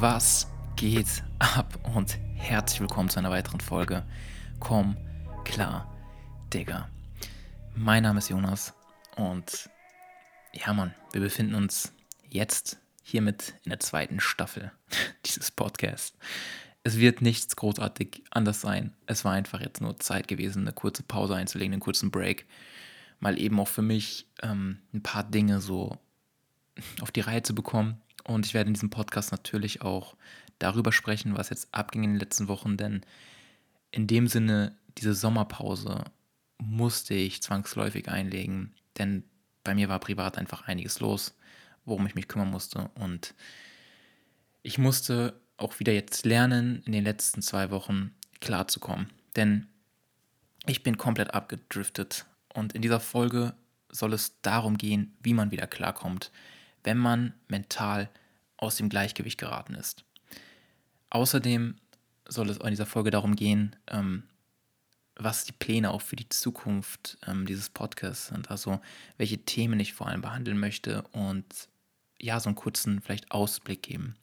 Was geht ab und herzlich willkommen zu einer weiteren Folge. Komm klar, Digga. Mein Name ist Jonas und ja, Mann, wir befinden uns jetzt hiermit in der zweiten Staffel dieses Podcasts. Es wird nichts großartig anders sein. Es war einfach jetzt nur Zeit gewesen, eine kurze Pause einzulegen, einen kurzen Break. Mal eben auch für mich ähm, ein paar Dinge so auf die Reihe zu bekommen. Und ich werde in diesem Podcast natürlich auch darüber sprechen, was jetzt abging in den letzten Wochen, denn in dem Sinne, diese Sommerpause musste ich zwangsläufig einlegen, denn bei mir war privat einfach einiges los, worum ich mich kümmern musste. Und ich musste auch wieder jetzt lernen, in den letzten zwei Wochen klarzukommen. Denn ich bin komplett abgedriftet. Und in dieser Folge soll es darum gehen, wie man wieder klarkommt, wenn man mental aus dem Gleichgewicht geraten ist. Außerdem soll es in dieser Folge darum gehen, ähm, was die Pläne auch für die Zukunft ähm, dieses Podcasts sind. Also welche Themen ich vor allem behandeln möchte und ja, so einen kurzen vielleicht Ausblick geben.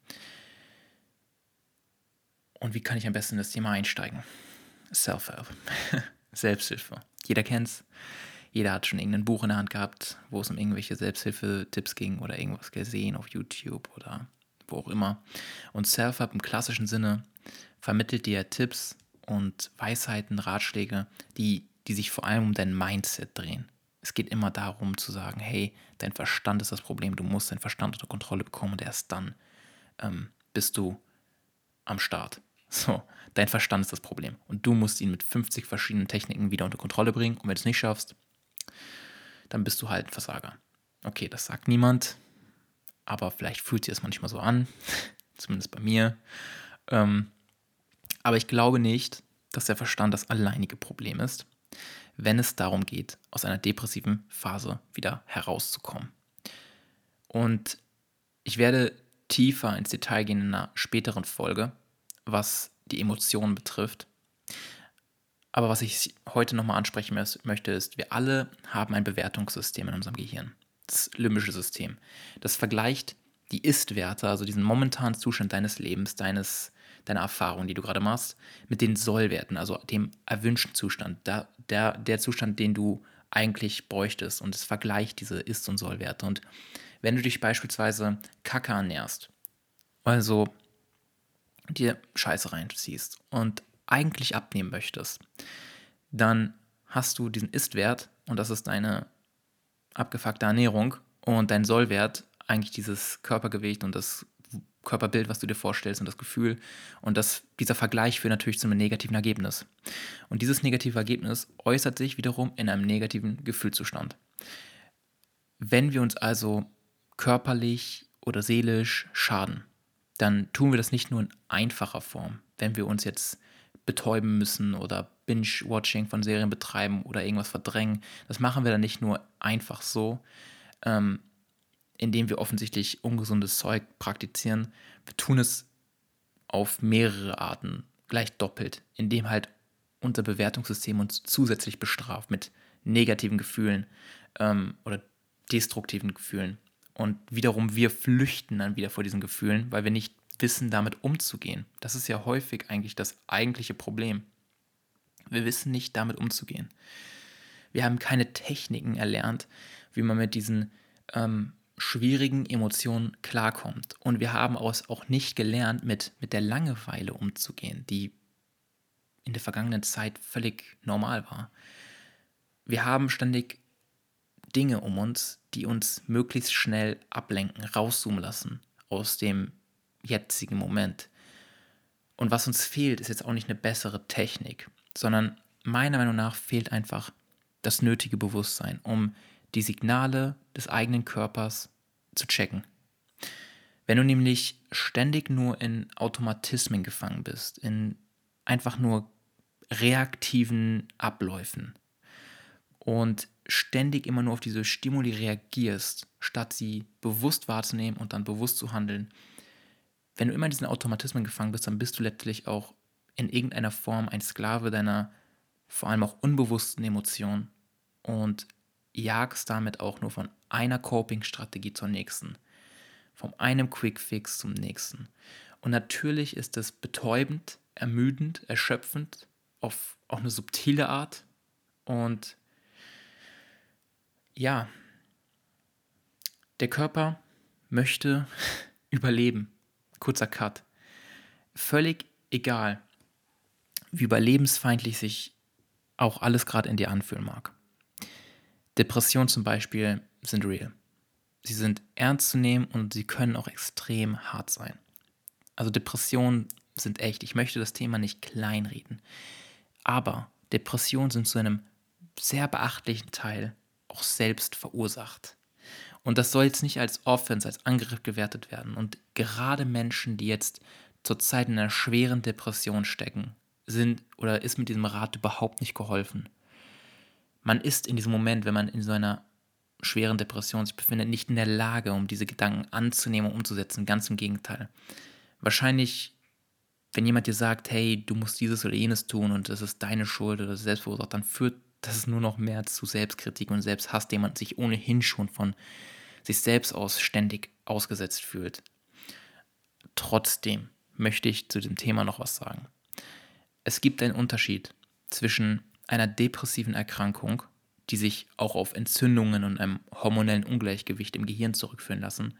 Und wie kann ich am besten in das Thema einsteigen? Self-Help. Selbsthilfe. Jeder kennt's. Jeder hat schon irgendein Buch in der Hand gehabt, wo es um irgendwelche Selbsthilfetipps ging oder irgendwas gesehen auf YouTube oder wo auch immer. Und Self-Help im klassischen Sinne vermittelt dir Tipps und Weisheiten, Ratschläge, die, die sich vor allem um dein Mindset drehen. Es geht immer darum zu sagen, hey, dein Verstand ist das Problem, du musst deinen Verstand unter Kontrolle bekommen und erst dann ähm, bist du am Start. So, dein Verstand ist das Problem. Und du musst ihn mit 50 verschiedenen Techniken wieder unter Kontrolle bringen. Und wenn du es nicht schaffst, dann bist du halt ein Versager. Okay, das sagt niemand, aber vielleicht fühlt sich das manchmal so an, zumindest bei mir. Ähm, aber ich glaube nicht, dass der Verstand das alleinige Problem ist, wenn es darum geht, aus einer depressiven Phase wieder herauszukommen. Und ich werde tiefer ins Detail gehen in einer späteren Folge, was die Emotionen betrifft. Aber was ich heute nochmal ansprechen möchte, ist, wir alle haben ein Bewertungssystem in unserem Gehirn. Das limbische System. Das vergleicht die Ist-Werte, also diesen momentanen Zustand deines Lebens, deines, deiner Erfahrung, die du gerade machst, mit den Sollwerten, also dem erwünschten Zustand, der, der, der Zustand, den du eigentlich bräuchtest. Und es vergleicht diese Ist- und Sollwerte. Und wenn du dich beispielsweise Kacke ernährst, also dir Scheiße reinziehst und eigentlich abnehmen möchtest, dann hast du diesen Ist-Wert und das ist deine abgefuckte Ernährung und dein Sollwert eigentlich dieses Körpergewicht und das Körperbild, was du dir vorstellst und das Gefühl. Und das, dieser Vergleich führt natürlich zu einem negativen Ergebnis. Und dieses negative Ergebnis äußert sich wiederum in einem negativen Gefühlszustand. Wenn wir uns also körperlich oder seelisch schaden, dann tun wir das nicht nur in einfacher Form. Wenn wir uns jetzt betäuben müssen oder Binge-Watching von Serien betreiben oder irgendwas verdrängen, das machen wir dann nicht nur einfach so, ähm, indem wir offensichtlich ungesundes Zeug praktizieren. Wir tun es auf mehrere Arten, gleich doppelt, indem halt unser Bewertungssystem uns zusätzlich bestraft mit negativen Gefühlen ähm, oder destruktiven Gefühlen. Und wiederum, wir flüchten dann wieder vor diesen Gefühlen, weil wir nicht wissen, damit umzugehen. Das ist ja häufig eigentlich das eigentliche Problem. Wir wissen nicht, damit umzugehen. Wir haben keine Techniken erlernt, wie man mit diesen ähm, schwierigen Emotionen klarkommt. Und wir haben auch nicht gelernt, mit, mit der Langeweile umzugehen, die in der vergangenen Zeit völlig normal war. Wir haben ständig Dinge um uns, die uns möglichst schnell ablenken, rauszoomen lassen aus dem jetzigen Moment. Und was uns fehlt, ist jetzt auch nicht eine bessere Technik, sondern meiner Meinung nach fehlt einfach das nötige Bewusstsein, um die Signale des eigenen Körpers zu checken. Wenn du nämlich ständig nur in Automatismen gefangen bist, in einfach nur reaktiven Abläufen und ständig immer nur auf diese Stimuli reagierst, statt sie bewusst wahrzunehmen und dann bewusst zu handeln, wenn du immer in diesen Automatismen gefangen bist, dann bist du letztlich auch in irgendeiner Form ein Sklave deiner vor allem auch unbewussten Emotionen und jagst damit auch nur von einer Coping-Strategie zur nächsten, von einem Quick-Fix zum nächsten. Und natürlich ist es betäubend, ermüdend, erschöpfend, auf auch eine subtile Art. Und ja, der Körper möchte überleben. Kurzer Cut. Völlig egal, wie überlebensfeindlich sich auch alles gerade in dir anfühlen mag. Depressionen zum Beispiel sind real. Sie sind ernst zu nehmen und sie können auch extrem hart sein. Also Depressionen sind echt. Ich möchte das Thema nicht kleinreden. Aber Depressionen sind zu einem sehr beachtlichen Teil auch selbst verursacht. Und das soll jetzt nicht als Offense, als Angriff gewertet werden. Und gerade Menschen, die jetzt zurzeit in einer schweren Depression stecken, sind oder ist mit diesem Rat überhaupt nicht geholfen. Man ist in diesem Moment, wenn man in so einer schweren Depression sich befindet, nicht in der Lage, um diese Gedanken anzunehmen und umzusetzen. Ganz im Gegenteil. Wahrscheinlich, wenn jemand dir sagt, hey, du musst dieses oder jenes tun und das ist deine Schuld oder selbstverursacht, dann führt das nur noch mehr zu Selbstkritik und Selbsthass, dem man sich ohnehin schon von sich selbst aus ständig ausgesetzt fühlt. Trotzdem möchte ich zu dem Thema noch was sagen. Es gibt einen Unterschied zwischen einer depressiven Erkrankung, die sich auch auf Entzündungen und einem hormonellen Ungleichgewicht im Gehirn zurückführen lassen,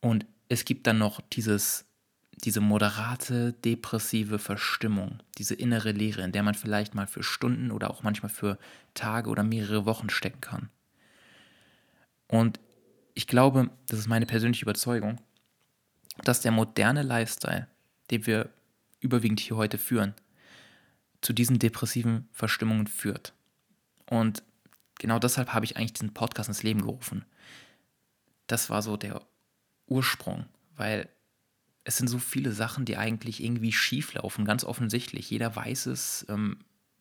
und es gibt dann noch dieses diese moderate depressive Verstimmung, diese innere Leere, in der man vielleicht mal für Stunden oder auch manchmal für Tage oder mehrere Wochen stecken kann. Und ich glaube, das ist meine persönliche Überzeugung, dass der moderne Lifestyle, den wir überwiegend hier heute führen, zu diesen depressiven Verstimmungen führt. Und genau deshalb habe ich eigentlich diesen Podcast ins Leben gerufen. Das war so der Ursprung, weil es sind so viele Sachen, die eigentlich irgendwie schief laufen, ganz offensichtlich. Jeder weiß es. Ähm,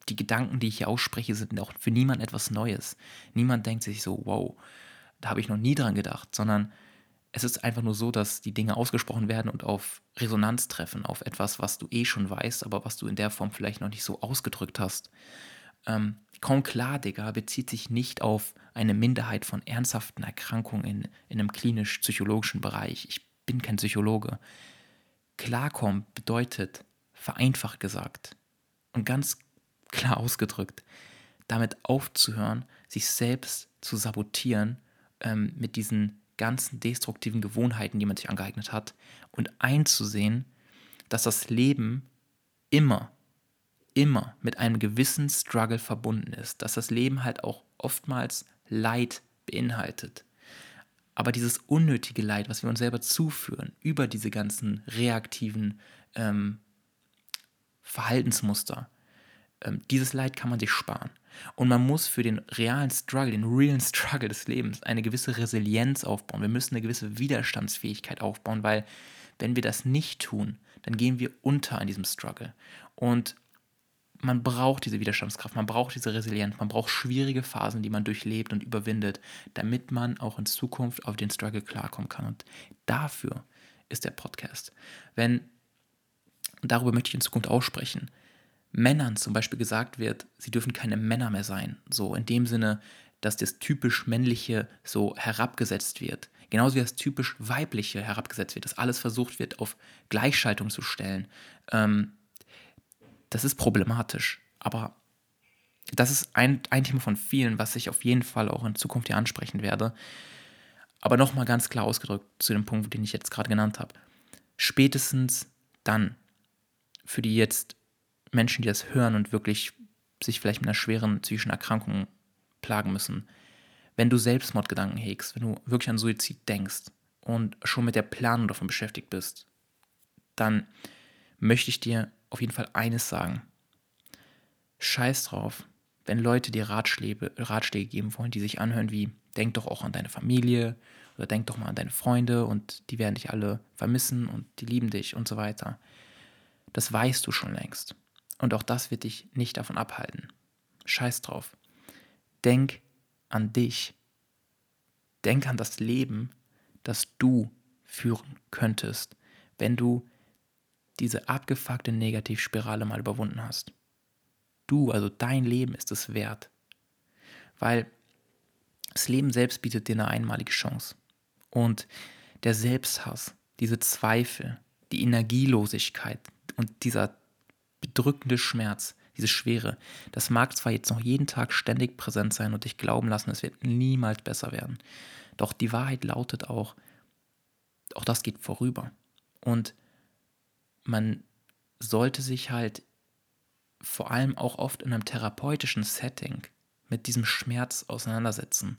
die Gedanken, die ich hier ausspreche, sind auch für niemand etwas Neues. Niemand denkt sich so, wow, da habe ich noch nie dran gedacht, sondern es ist einfach nur so, dass die Dinge ausgesprochen werden und auf Resonanz treffen, auf etwas, was du eh schon weißt, aber was du in der Form vielleicht noch nicht so ausgedrückt hast. Ähm, kaum klar, Digga, bezieht sich nicht auf eine Minderheit von ernsthaften Erkrankungen in, in einem klinisch-psychologischen Bereich. Ich bin kein Psychologe. Klarkommen bedeutet, vereinfacht gesagt und ganz klar ausgedrückt, damit aufzuhören, sich selbst zu sabotieren ähm, mit diesen ganzen destruktiven Gewohnheiten, die man sich angeeignet hat, und einzusehen, dass das Leben immer, immer mit einem gewissen Struggle verbunden ist, dass das Leben halt auch oftmals Leid beinhaltet. Aber dieses unnötige Leid, was wir uns selber zuführen, über diese ganzen reaktiven ähm, Verhaltensmuster, ähm, dieses Leid kann man sich sparen. Und man muss für den realen Struggle, den realen Struggle des Lebens, eine gewisse Resilienz aufbauen. Wir müssen eine gewisse Widerstandsfähigkeit aufbauen, weil wenn wir das nicht tun, dann gehen wir unter in diesem Struggle. Und man braucht diese Widerstandskraft, man braucht diese Resilienz, man braucht schwierige Phasen, die man durchlebt und überwindet, damit man auch in Zukunft auf den Struggle klarkommen kann. Und dafür ist der Podcast. Wenn, darüber möchte ich in Zukunft aussprechen, Männern zum Beispiel gesagt wird, sie dürfen keine Männer mehr sein. So in dem Sinne, dass das typisch männliche so herabgesetzt wird. Genauso wie das typisch weibliche herabgesetzt wird, dass alles versucht wird, auf Gleichschaltung zu stellen. Ähm, das ist problematisch. Aber das ist ein, ein Thema von vielen, was ich auf jeden Fall auch in Zukunft hier ansprechen werde. Aber nochmal ganz klar ausgedrückt zu dem Punkt, den ich jetzt gerade genannt habe. Spätestens dann, für die jetzt Menschen, die das hören und wirklich sich vielleicht mit einer schweren psychischen Erkrankung plagen müssen, wenn du Selbstmordgedanken hegst, wenn du wirklich an Suizid denkst und schon mit der Planung davon beschäftigt bist, dann möchte ich dir auf jeden Fall eines sagen. Scheiß drauf, wenn Leute dir Ratschläge, Ratschläge geben wollen, die sich anhören wie, denk doch auch an deine Familie oder denk doch mal an deine Freunde und die werden dich alle vermissen und die lieben dich und so weiter. Das weißt du schon längst. Und auch das wird dich nicht davon abhalten. Scheiß drauf. Denk an dich. Denk an das Leben, das du führen könntest, wenn du diese abgefuckte Negativspirale mal überwunden hast. Du, also dein Leben ist es wert. Weil das Leben selbst bietet dir eine einmalige Chance. Und der Selbsthass, diese Zweifel, die Energielosigkeit und dieser bedrückende Schmerz, diese Schwere, das mag zwar jetzt noch jeden Tag ständig präsent sein und dich glauben lassen, es wird niemals besser werden. Doch die Wahrheit lautet auch, auch das geht vorüber. Und man sollte sich halt vor allem auch oft in einem therapeutischen Setting mit diesem Schmerz auseinandersetzen,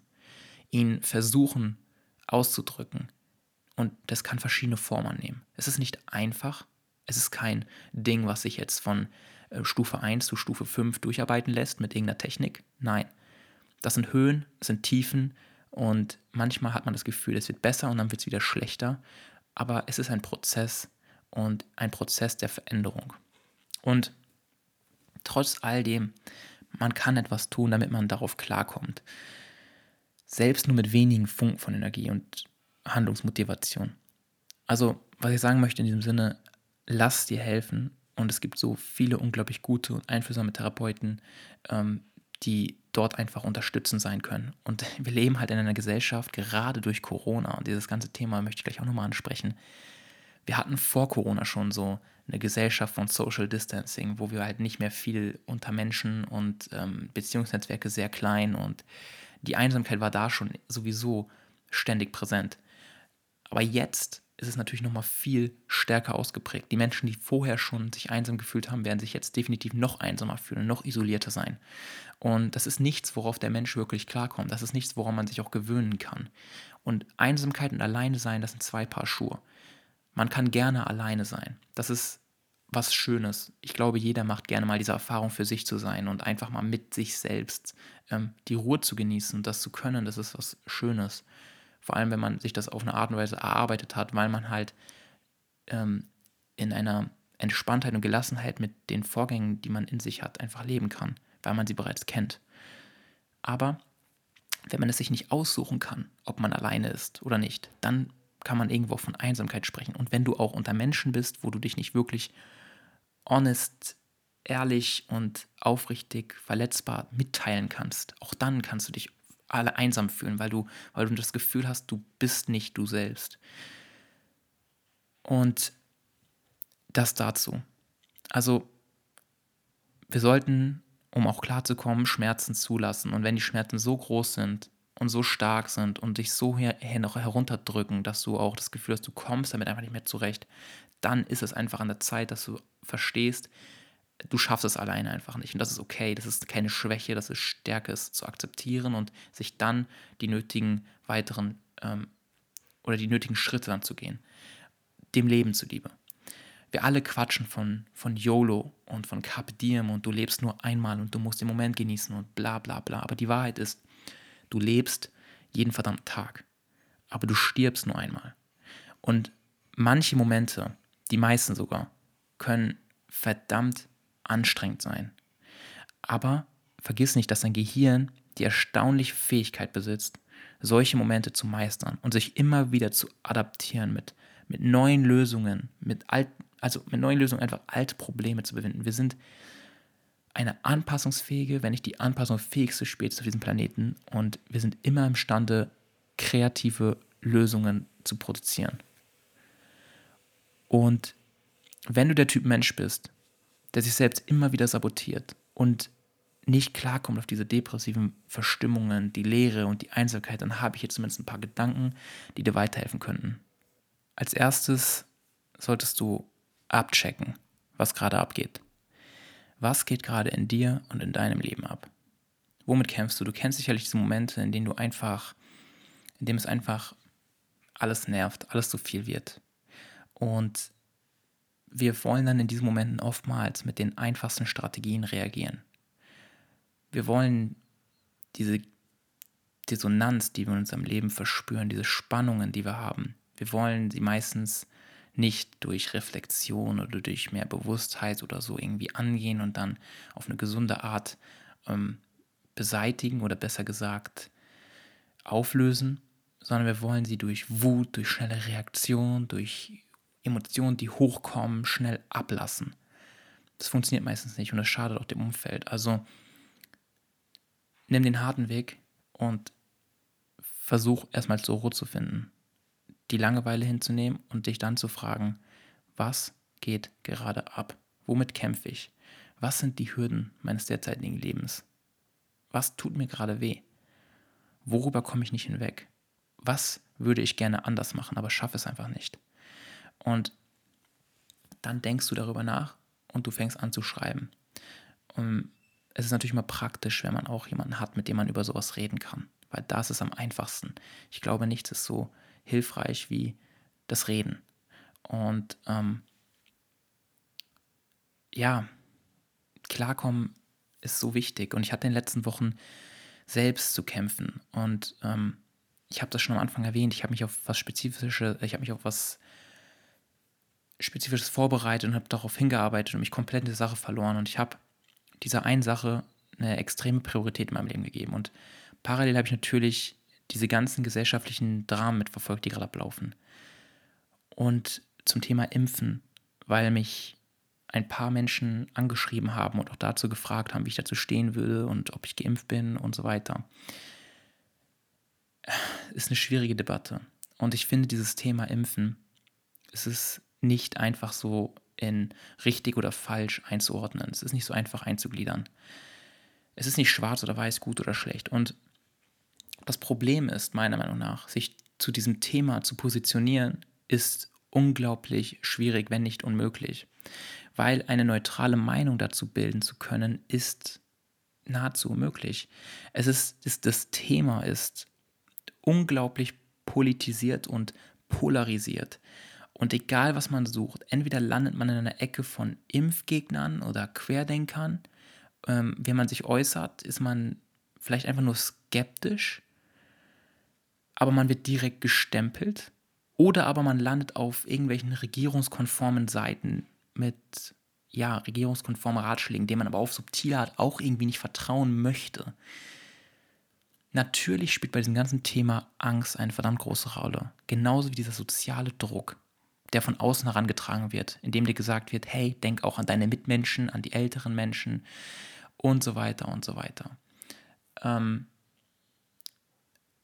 ihn versuchen auszudrücken. Und das kann verschiedene Formen annehmen. Es ist nicht einfach, es ist kein Ding, was sich jetzt von äh, Stufe 1 zu Stufe 5 durcharbeiten lässt mit irgendeiner Technik. Nein, das sind Höhen, das sind Tiefen und manchmal hat man das Gefühl, es wird besser und dann wird es wieder schlechter. Aber es ist ein Prozess und ein Prozess der Veränderung. Und trotz all dem, man kann etwas tun, damit man darauf klarkommt. Selbst nur mit wenigen Funken von Energie und Handlungsmotivation. Also, was ich sagen möchte in diesem Sinne, lass dir helfen. Und es gibt so viele unglaublich gute und einflussame Therapeuten, ähm, die dort einfach unterstützend sein können. Und wir leben halt in einer Gesellschaft, gerade durch Corona, und dieses ganze Thema möchte ich gleich auch nochmal ansprechen. Wir hatten vor Corona schon so eine Gesellschaft von Social Distancing, wo wir halt nicht mehr viel unter Menschen und ähm, Beziehungsnetzwerke sehr klein und die Einsamkeit war da schon sowieso ständig präsent. Aber jetzt ist es natürlich nochmal viel stärker ausgeprägt. Die Menschen, die vorher schon sich einsam gefühlt haben, werden sich jetzt definitiv noch einsamer fühlen, noch isolierter sein. Und das ist nichts, worauf der Mensch wirklich klarkommt. Das ist nichts, woran man sich auch gewöhnen kann. Und Einsamkeit und Alleine sein, das sind zwei Paar Schuhe. Man kann gerne alleine sein. Das ist was Schönes. Ich glaube, jeder macht gerne mal diese Erfahrung für sich zu sein und einfach mal mit sich selbst ähm, die Ruhe zu genießen und das zu können. Das ist was Schönes. Vor allem, wenn man sich das auf eine Art und Weise erarbeitet hat, weil man halt ähm, in einer Entspanntheit und Gelassenheit mit den Vorgängen, die man in sich hat, einfach leben kann, weil man sie bereits kennt. Aber wenn man es sich nicht aussuchen kann, ob man alleine ist oder nicht, dann kann man irgendwo von Einsamkeit sprechen. Und wenn du auch unter Menschen bist, wo du dich nicht wirklich honest, ehrlich und aufrichtig verletzbar mitteilen kannst, auch dann kannst du dich alle einsam fühlen, weil du, weil du das Gefühl hast, du bist nicht du selbst. Und das dazu. Also, wir sollten, um auch klarzukommen, Schmerzen zulassen. Und wenn die Schmerzen so groß sind und so stark sind und dich so her, noch herunterdrücken, dass du auch das Gefühl hast, du kommst damit einfach nicht mehr zurecht, dann ist es einfach an der Zeit, dass du verstehst, du schaffst es alleine einfach nicht. Und das ist okay, das ist keine Schwäche, das ist Stärke, es zu akzeptieren und sich dann die nötigen weiteren ähm, oder die nötigen Schritte dann zu gehen. Dem Leben zuliebe. Wir alle quatschen von, von YOLO und von Carpe Diem und du lebst nur einmal und du musst den Moment genießen und bla bla bla. Aber die Wahrheit ist, du lebst jeden verdammten Tag. Aber du stirbst nur einmal. Und manche Momente, die meisten sogar, können verdammt anstrengend sein. Aber vergiss nicht, dass dein Gehirn die erstaunliche Fähigkeit besitzt, solche Momente zu meistern und sich immer wieder zu adaptieren mit, mit neuen Lösungen, mit alt, also mit neuen Lösungen einfach alte Probleme zu überwinden. Wir sind eine anpassungsfähige, wenn nicht die anpassungsfähigste Spezies auf diesem Planeten und wir sind immer imstande, kreative Lösungen zu produzieren. Und wenn du der Typ Mensch bist, der sich selbst immer wieder sabotiert und nicht klarkommt auf diese depressiven Verstimmungen, die Leere und die Einsamkeit, dann habe ich jetzt zumindest ein paar Gedanken, die dir weiterhelfen könnten. Als erstes solltest du abchecken, was gerade abgeht. Was geht gerade in dir und in deinem Leben ab? Womit kämpfst du? Du kennst sicherlich diese Momente, in denen du einfach, in dem es einfach alles nervt, alles zu viel wird. Und wir wollen dann in diesen Momenten oftmals mit den einfachsten Strategien reagieren. Wir wollen diese Dissonanz, die wir in unserem Leben verspüren, diese Spannungen, die wir haben, wir wollen sie meistens nicht durch Reflexion oder durch mehr Bewusstheit oder so irgendwie angehen und dann auf eine gesunde Art ähm, beseitigen oder besser gesagt auflösen, sondern wir wollen sie durch Wut, durch schnelle Reaktion, durch Emotionen, die hochkommen, schnell ablassen. Das funktioniert meistens nicht und das schadet auch dem Umfeld. Also nimm den harten Weg und versuch erstmal zur Ruhe zu finden, die Langeweile hinzunehmen und dich dann zu fragen, was geht gerade ab? Womit kämpfe ich? Was sind die Hürden meines derzeitigen Lebens? Was tut mir gerade weh? Worüber komme ich nicht hinweg? Was würde ich gerne anders machen, aber schaffe es einfach nicht? Und dann denkst du darüber nach und du fängst an zu schreiben. Und es ist natürlich immer praktisch, wenn man auch jemanden hat, mit dem man über sowas reden kann, weil das ist am einfachsten. Ich glaube, nichts ist so hilfreich wie das Reden. Und ähm, ja, klarkommen ist so wichtig. Und ich hatte in den letzten Wochen selbst zu kämpfen. Und ähm, ich habe das schon am Anfang erwähnt, ich habe mich auf was Spezifisches, ich habe mich auf was Spezifisches vorbereitet und habe darauf hingearbeitet und mich komplett in die Sache verloren. Und ich habe dieser einen Sache eine extreme Priorität in meinem Leben gegeben. Und parallel habe ich natürlich diese ganzen gesellschaftlichen Dramen mitverfolgt, die gerade ablaufen. Und zum Thema Impfen, weil mich ein paar Menschen angeschrieben haben und auch dazu gefragt haben, wie ich dazu stehen würde und ob ich geimpft bin und so weiter. Ist eine schwierige Debatte. Und ich finde dieses Thema Impfen, es ist nicht einfach so in richtig oder falsch einzuordnen. Es ist nicht so einfach einzugliedern. Es ist nicht schwarz oder weiß, gut oder schlecht. Und das Problem ist, meiner Meinung nach, sich zu diesem Thema zu positionieren, ist unglaublich schwierig, wenn nicht unmöglich. Weil eine neutrale Meinung dazu bilden zu können, ist nahezu unmöglich. Es ist, ist das Thema ist unglaublich politisiert und polarisiert. Und egal, was man sucht, entweder landet man in einer Ecke von Impfgegnern oder Querdenkern. Ähm, wenn man sich äußert, ist man vielleicht einfach nur skeptisch, aber man wird direkt gestempelt. Oder aber man landet auf irgendwelchen regierungskonformen Seiten mit ja, regierungskonformen Ratschlägen, denen man aber auf subtile Art auch irgendwie nicht vertrauen möchte. Natürlich spielt bei diesem ganzen Thema Angst eine verdammt große Rolle. Genauso wie dieser soziale Druck der von außen herangetragen wird, indem dir gesagt wird, hey, denk auch an deine Mitmenschen, an die älteren Menschen und so weiter und so weiter. Ähm,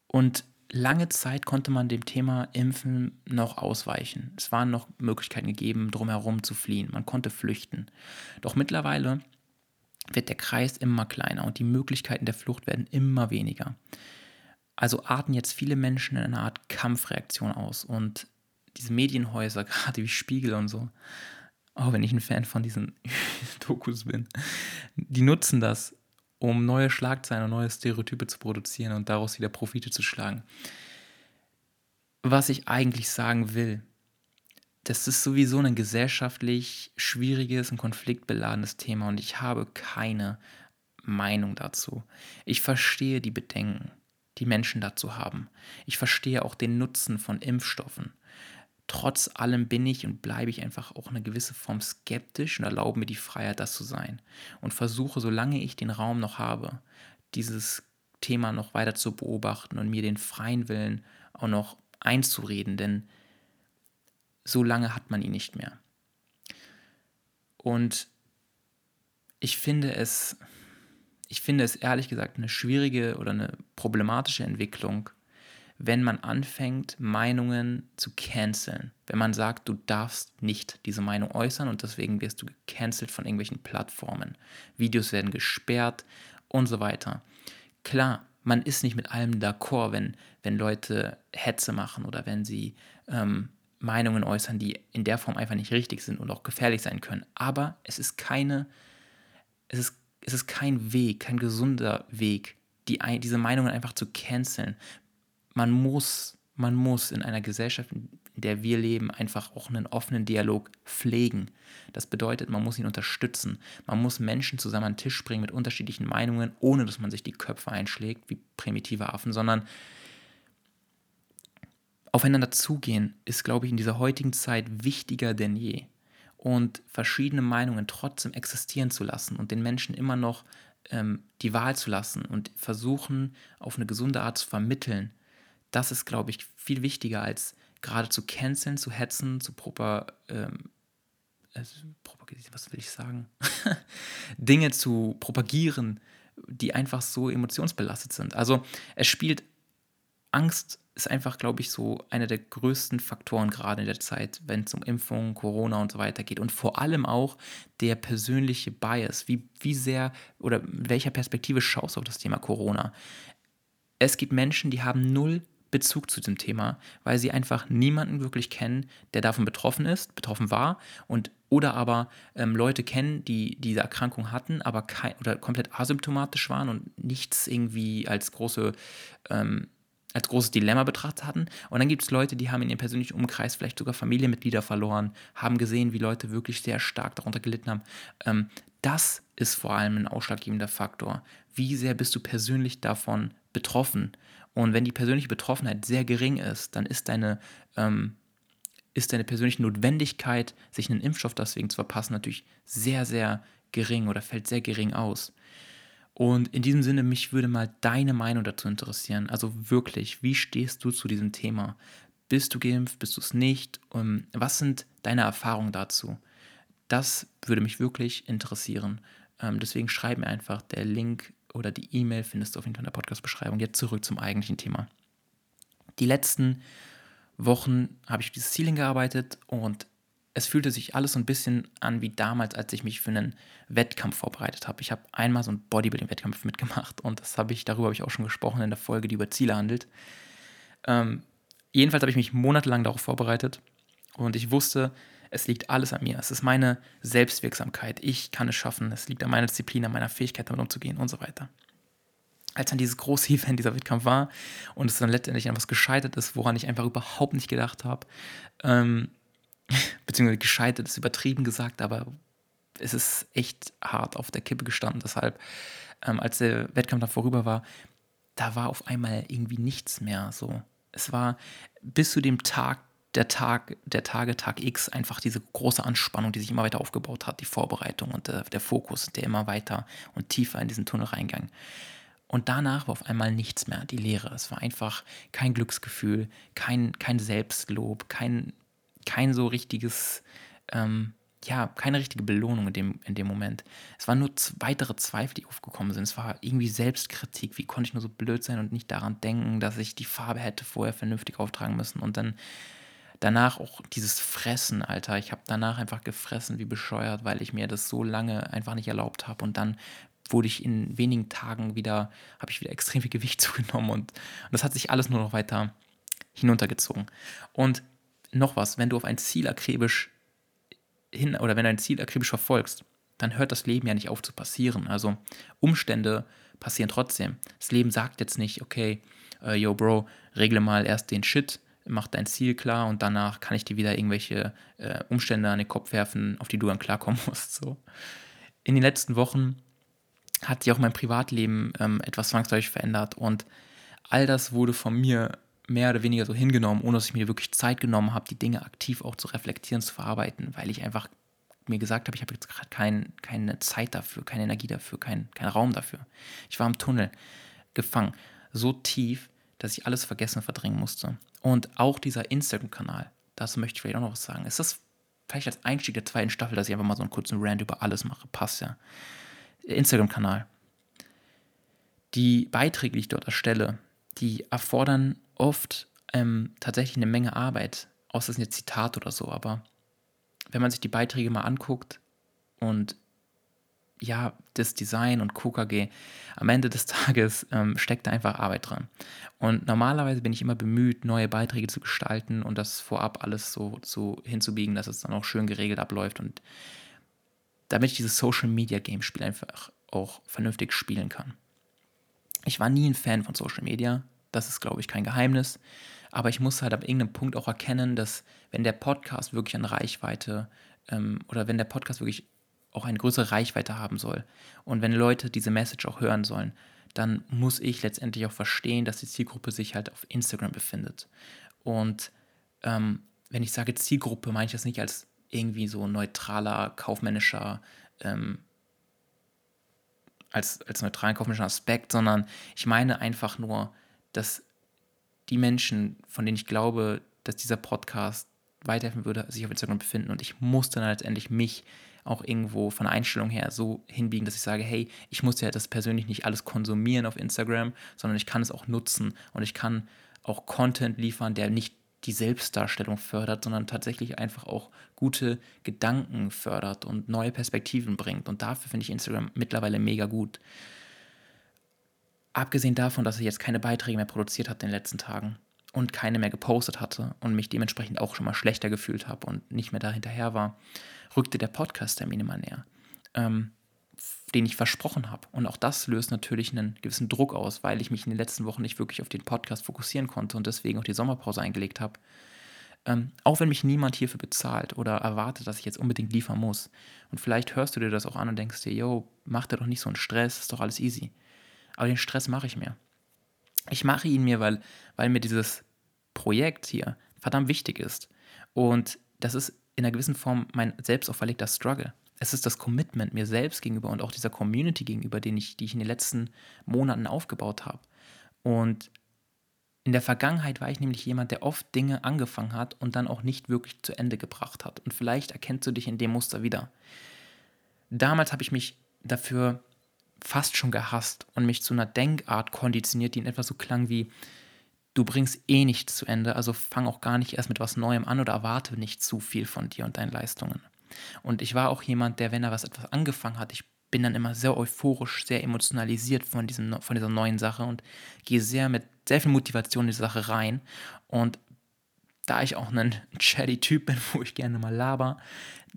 und lange Zeit konnte man dem Thema Impfen noch ausweichen. Es waren noch Möglichkeiten gegeben, drumherum zu fliehen. Man konnte flüchten. Doch mittlerweile wird der Kreis immer kleiner und die Möglichkeiten der Flucht werden immer weniger. Also arten jetzt viele Menschen in einer Art Kampfreaktion aus und diese Medienhäuser, gerade wie Spiegel und so, auch wenn ich ein Fan von diesen Dokus bin, die nutzen das, um neue Schlagzeilen und neue Stereotype zu produzieren und daraus wieder Profite zu schlagen. Was ich eigentlich sagen will, das ist sowieso ein gesellschaftlich schwieriges und konfliktbeladenes Thema und ich habe keine Meinung dazu. Ich verstehe die Bedenken, die Menschen dazu haben. Ich verstehe auch den Nutzen von Impfstoffen trotz allem bin ich und bleibe ich einfach auch eine gewisse Form skeptisch und erlaube mir die Freiheit, das zu sein. Und versuche, solange ich den Raum noch habe, dieses Thema noch weiter zu beobachten und mir den freien Willen auch noch einzureden, denn so lange hat man ihn nicht mehr. Und ich finde es, ich finde es ehrlich gesagt eine schwierige oder eine problematische Entwicklung, wenn man anfängt, Meinungen zu canceln. Wenn man sagt, du darfst nicht diese Meinung äußern und deswegen wirst du gecancelt von irgendwelchen Plattformen. Videos werden gesperrt und so weiter. Klar, man ist nicht mit allem d'accord, wenn, wenn Leute Hetze machen oder wenn sie ähm, Meinungen äußern, die in der Form einfach nicht richtig sind und auch gefährlich sein können. Aber es ist keine, es ist, es ist kein Weg, kein gesunder Weg, die, diese Meinungen einfach zu canceln, man muss, man muss in einer Gesellschaft, in der wir leben, einfach auch einen offenen Dialog pflegen. Das bedeutet, man muss ihn unterstützen. Man muss Menschen zusammen an den Tisch bringen mit unterschiedlichen Meinungen, ohne dass man sich die Köpfe einschlägt wie primitive Affen, sondern aufeinander zugehen ist, glaube ich, in dieser heutigen Zeit wichtiger denn je. Und verschiedene Meinungen trotzdem existieren zu lassen und den Menschen immer noch ähm, die Wahl zu lassen und versuchen, auf eine gesunde Art zu vermitteln, das ist, glaube ich, viel wichtiger als gerade zu canceln, zu hetzen, zu proper, ähm, äh, was will ich sagen? Dinge zu propagieren, die einfach so emotionsbelastet sind. Also es spielt Angst ist einfach, glaube ich, so einer der größten Faktoren gerade in der Zeit, wenn es um Impfungen, Corona und so weiter geht. Und vor allem auch der persönliche Bias. Wie, wie sehr oder welcher Perspektive schaust du auf das Thema Corona? Es gibt Menschen, die haben null Bezug zu diesem Thema, weil sie einfach niemanden wirklich kennen, der davon betroffen ist, betroffen war und oder aber ähm, Leute kennen, die diese Erkrankung hatten, aber kein, oder komplett asymptomatisch waren und nichts irgendwie als große ähm, als großes Dilemma betrachtet hatten. Und dann gibt es Leute, die haben in ihrem persönlichen Umkreis vielleicht sogar Familienmitglieder verloren, haben gesehen, wie Leute wirklich sehr stark darunter gelitten haben. Ähm, das ist vor allem ein ausschlaggebender Faktor. Wie sehr bist du persönlich davon betroffen? Und wenn die persönliche Betroffenheit sehr gering ist, dann ist deine, ähm, ist deine persönliche Notwendigkeit, sich einen Impfstoff deswegen zu verpassen, natürlich sehr, sehr gering oder fällt sehr gering aus. Und in diesem Sinne, mich würde mal deine Meinung dazu interessieren. Also wirklich, wie stehst du zu diesem Thema? Bist du geimpft? Bist du es nicht? Ähm, was sind deine Erfahrungen dazu? Das würde mich wirklich interessieren. Ähm, deswegen schreib mir einfach. Der Link oder die E-Mail findest du auf jeden Fall in der Podcast-Beschreibung. Jetzt zurück zum eigentlichen Thema. Die letzten Wochen habe ich dieses Ziel hingearbeitet und es fühlte sich alles so ein bisschen an wie damals, als ich mich für einen Wettkampf vorbereitet habe. Ich habe einmal so einen Bodybuilding-Wettkampf mitgemacht und das habe ich, darüber habe ich auch schon gesprochen in der Folge, die über Ziele handelt. Ähm, jedenfalls habe ich mich monatelang darauf vorbereitet und ich wusste, es liegt alles an mir. Es ist meine Selbstwirksamkeit. Ich kann es schaffen. Es liegt an meiner Disziplin, an meiner Fähigkeit, damit umzugehen und so weiter. Als dann dieses große Event, dieser Wettkampf war und es dann letztendlich an was gescheitert ist, woran ich einfach überhaupt nicht gedacht habe, ähm, beziehungsweise gescheitert ist übertrieben gesagt, aber es ist echt hart auf der Kippe gestanden. Deshalb, ähm, als der Wettkampf dann vorüber war, da war auf einmal irgendwie nichts mehr so. Es war bis zu dem Tag, der Tag, der Tage, Tag X, einfach diese große Anspannung, die sich immer weiter aufgebaut hat, die Vorbereitung und der, der Fokus, der immer weiter und tiefer in diesen Tunnel reingang. Und danach war auf einmal nichts mehr, die Leere. Es war einfach kein Glücksgefühl, kein, kein Selbstlob, kein kein so richtiges, ähm, ja, keine richtige Belohnung in dem, in dem Moment. Es waren nur weitere Zweifel, die aufgekommen sind. Es war irgendwie Selbstkritik. Wie konnte ich nur so blöd sein und nicht daran denken, dass ich die Farbe hätte vorher vernünftig auftragen müssen. Und dann danach auch dieses Fressen, Alter. Ich habe danach einfach gefressen wie bescheuert, weil ich mir das so lange einfach nicht erlaubt habe. Und dann wurde ich in wenigen Tagen wieder, habe ich wieder extrem viel Gewicht zugenommen und, und das hat sich alles nur noch weiter hinuntergezogen. Und noch was, wenn du auf ein Ziel akribisch hin oder wenn du ein Ziel akribisch verfolgst, dann hört das Leben ja nicht auf zu passieren. Also Umstände passieren trotzdem. Das Leben sagt jetzt nicht, okay, äh, yo Bro, regle mal erst den Shit, mach dein Ziel klar und danach kann ich dir wieder irgendwelche äh, Umstände an den Kopf werfen, auf die du dann klarkommen musst. So. In den letzten Wochen hat sich auch mein Privatleben ähm, etwas zwangsläufig verändert und all das wurde von mir mehr oder weniger so hingenommen, ohne dass ich mir wirklich Zeit genommen habe, die Dinge aktiv auch zu reflektieren, zu verarbeiten, weil ich einfach mir gesagt habe, ich habe jetzt gerade kein, keine Zeit dafür, keine Energie dafür, keinen kein Raum dafür. Ich war im Tunnel gefangen, so tief, dass ich alles vergessen und verdrängen musste. Und auch dieser Instagram-Kanal, dazu möchte ich vielleicht auch noch was sagen. Ist das vielleicht als Einstieg der zweiten Staffel, dass ich einfach mal so einen kurzen Rant über alles mache? Passt ja. Instagram-Kanal. Die Beiträge, die ich dort erstelle, die erfordern oft ähm, tatsächlich eine Menge Arbeit, außer es ist ein Zitat oder so, aber wenn man sich die Beiträge mal anguckt und ja, das Design und KKG, am Ende des Tages ähm, steckt da einfach Arbeit dran. Und normalerweise bin ich immer bemüht, neue Beiträge zu gestalten und das vorab alles so, so hinzubiegen, dass es dann auch schön geregelt abläuft und damit ich dieses Social Media Game Spiel einfach auch vernünftig spielen kann. Ich war nie ein Fan von Social Media, das ist, glaube ich, kein Geheimnis. Aber ich muss halt ab irgendeinem Punkt auch erkennen, dass wenn der Podcast wirklich an Reichweite ähm, oder wenn der Podcast wirklich auch eine größere Reichweite haben soll und wenn Leute diese Message auch hören sollen, dann muss ich letztendlich auch verstehen, dass die Zielgruppe sich halt auf Instagram befindet. Und ähm, wenn ich sage Zielgruppe, meine ich das nicht als irgendwie so neutraler, kaufmännischer ähm, als, als neutralen kaufmännischen Aspekt, sondern ich meine einfach nur, dass die Menschen, von denen ich glaube, dass dieser Podcast weiterhelfen würde, sich auf Instagram befinden. Und ich muss dann letztendlich mich auch irgendwo von der Einstellung her so hinbiegen, dass ich sage, hey, ich muss ja das persönlich nicht alles konsumieren auf Instagram, sondern ich kann es auch nutzen und ich kann auch Content liefern, der nicht die Selbstdarstellung fördert, sondern tatsächlich einfach auch gute Gedanken fördert und neue Perspektiven bringt. Und dafür finde ich Instagram mittlerweile mega gut. Abgesehen davon, dass ich jetzt keine Beiträge mehr produziert hatte in den letzten Tagen und keine mehr gepostet hatte und mich dementsprechend auch schon mal schlechter gefühlt habe und nicht mehr da hinterher war, rückte der Podcast-Termin immer näher. Ähm, den ich versprochen habe. Und auch das löst natürlich einen gewissen Druck aus, weil ich mich in den letzten Wochen nicht wirklich auf den Podcast fokussieren konnte und deswegen auch die Sommerpause eingelegt habe. Ähm, auch wenn mich niemand hierfür bezahlt oder erwartet, dass ich jetzt unbedingt liefern muss. Und vielleicht hörst du dir das auch an und denkst dir, yo, mach dir doch nicht so einen Stress, ist doch alles easy. Aber den Stress mache ich mir. Ich mache ihn mir, weil, weil mir dieses Projekt hier verdammt wichtig ist. Und das ist in einer gewissen Form mein selbst auferlegter Struggle es ist das Commitment mir selbst gegenüber und auch dieser Community gegenüber, den ich, die ich in den letzten Monaten aufgebaut habe. Und in der Vergangenheit war ich nämlich jemand, der oft Dinge angefangen hat und dann auch nicht wirklich zu Ende gebracht hat. Und vielleicht erkennst du dich in dem Muster wieder. Damals habe ich mich dafür fast schon gehasst und mich zu einer Denkart konditioniert, die in etwa so klang wie, du bringst eh nichts zu Ende, also fang auch gar nicht erst mit was Neuem an oder erwarte nicht zu viel von dir und deinen Leistungen. Und ich war auch jemand, der, wenn er was etwas angefangen hat, ich bin dann immer sehr euphorisch, sehr emotionalisiert von, diesem, von dieser neuen Sache und gehe sehr mit sehr viel Motivation in die Sache rein. Und da ich auch ein chatty Typ bin, wo ich gerne mal laber,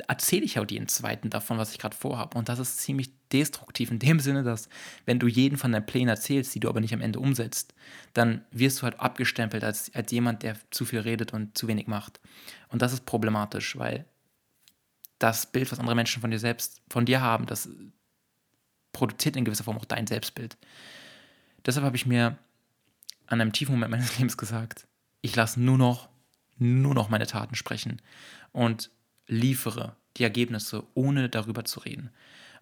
erzähle ich auch jeden zweiten davon, was ich gerade vorhabe. Und das ist ziemlich destruktiv in dem Sinne, dass wenn du jeden von deinen Plänen erzählst, die du aber nicht am Ende umsetzt, dann wirst du halt abgestempelt als, als jemand, der zu viel redet und zu wenig macht. Und das ist problematisch, weil das Bild, was andere Menschen von dir selbst, von dir haben, das produziert in gewisser Form auch dein Selbstbild. Deshalb habe ich mir an einem tiefen Moment meines Lebens gesagt, ich lasse nur noch, nur noch meine Taten sprechen und liefere die Ergebnisse, ohne darüber zu reden.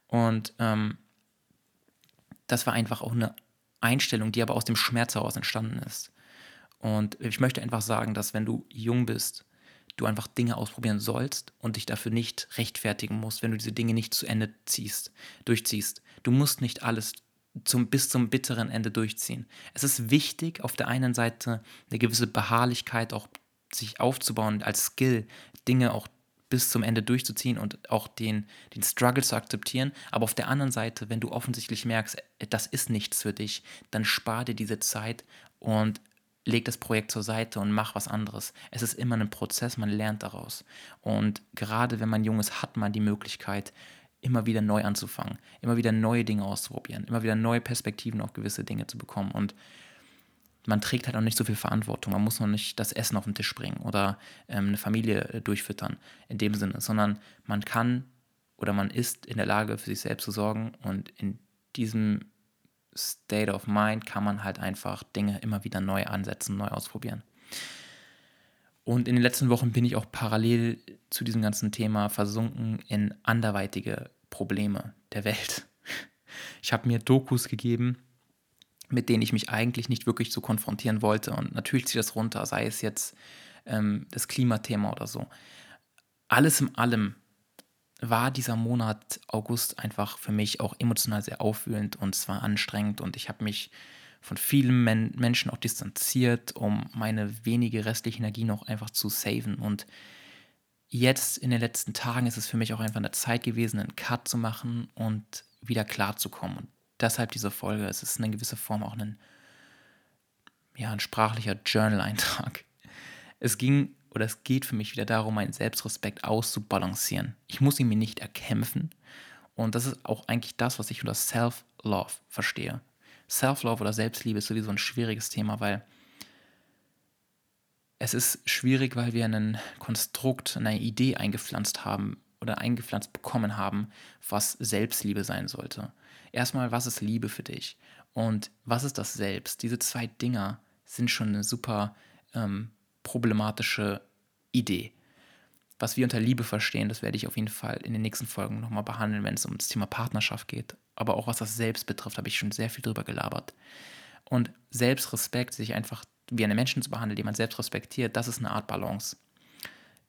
Und ähm, das war einfach auch eine Einstellung, die aber aus dem Schmerz heraus entstanden ist. Und ich möchte einfach sagen, dass wenn du jung bist du einfach Dinge ausprobieren sollst und dich dafür nicht rechtfertigen musst, wenn du diese Dinge nicht zu Ende ziehst, durchziehst. Du musst nicht alles zum, bis zum bitteren Ende durchziehen. Es ist wichtig, auf der einen Seite eine gewisse Beharrlichkeit auch sich aufzubauen, als Skill, Dinge auch bis zum Ende durchzuziehen und auch den, den Struggle zu akzeptieren. Aber auf der anderen Seite, wenn du offensichtlich merkst, das ist nichts für dich, dann spar dir diese Zeit und leg das Projekt zur Seite und mach was anderes. Es ist immer ein Prozess, man lernt daraus. Und gerade wenn man jung ist, hat man die Möglichkeit, immer wieder neu anzufangen, immer wieder neue Dinge auszuprobieren, immer wieder neue Perspektiven auf gewisse Dinge zu bekommen. Und man trägt halt auch nicht so viel Verantwortung. Man muss noch nicht das Essen auf den Tisch bringen oder ähm, eine Familie äh, durchfüttern in dem Sinne, sondern man kann oder man ist in der Lage, für sich selbst zu sorgen und in diesem State of Mind kann man halt einfach Dinge immer wieder neu ansetzen, neu ausprobieren. Und in den letzten Wochen bin ich auch parallel zu diesem ganzen Thema versunken in anderweitige Probleme der Welt. Ich habe mir Dokus gegeben, mit denen ich mich eigentlich nicht wirklich so konfrontieren wollte. Und natürlich zieht das runter, sei es jetzt ähm, das Klimathema oder so. Alles in allem war dieser Monat August einfach für mich auch emotional sehr aufwühlend und zwar anstrengend und ich habe mich von vielen Men Menschen auch distanziert, um meine wenige restliche Energie noch einfach zu saven. Und jetzt in den letzten Tagen ist es für mich auch einfach eine Zeit gewesen, einen Cut zu machen und wieder klarzukommen. Und deshalb diese Folge. Es ist in gewisser Form auch ein, ja, ein sprachlicher Journal-Eintrag. Es ging oder es geht für mich wieder darum, meinen Selbstrespekt auszubalancieren. Ich muss ihn mir nicht erkämpfen. Und das ist auch eigentlich das, was ich unter Self-Love verstehe. Self-Love oder Selbstliebe ist sowieso ein schwieriges Thema, weil es ist schwierig, weil wir ein Konstrukt, eine Idee eingepflanzt haben oder eingepflanzt bekommen haben, was Selbstliebe sein sollte. Erstmal, was ist Liebe für dich? Und was ist das Selbst? Diese zwei Dinger sind schon eine super ähm, problematische Idee. Was wir unter Liebe verstehen, das werde ich auf jeden Fall in den nächsten Folgen nochmal behandeln, wenn es um das Thema Partnerschaft geht. Aber auch was das Selbst betrifft, habe ich schon sehr viel drüber gelabert. Und Selbstrespekt, sich einfach wie einen Menschen zu behandeln, den man selbst respektiert, das ist eine Art Balance.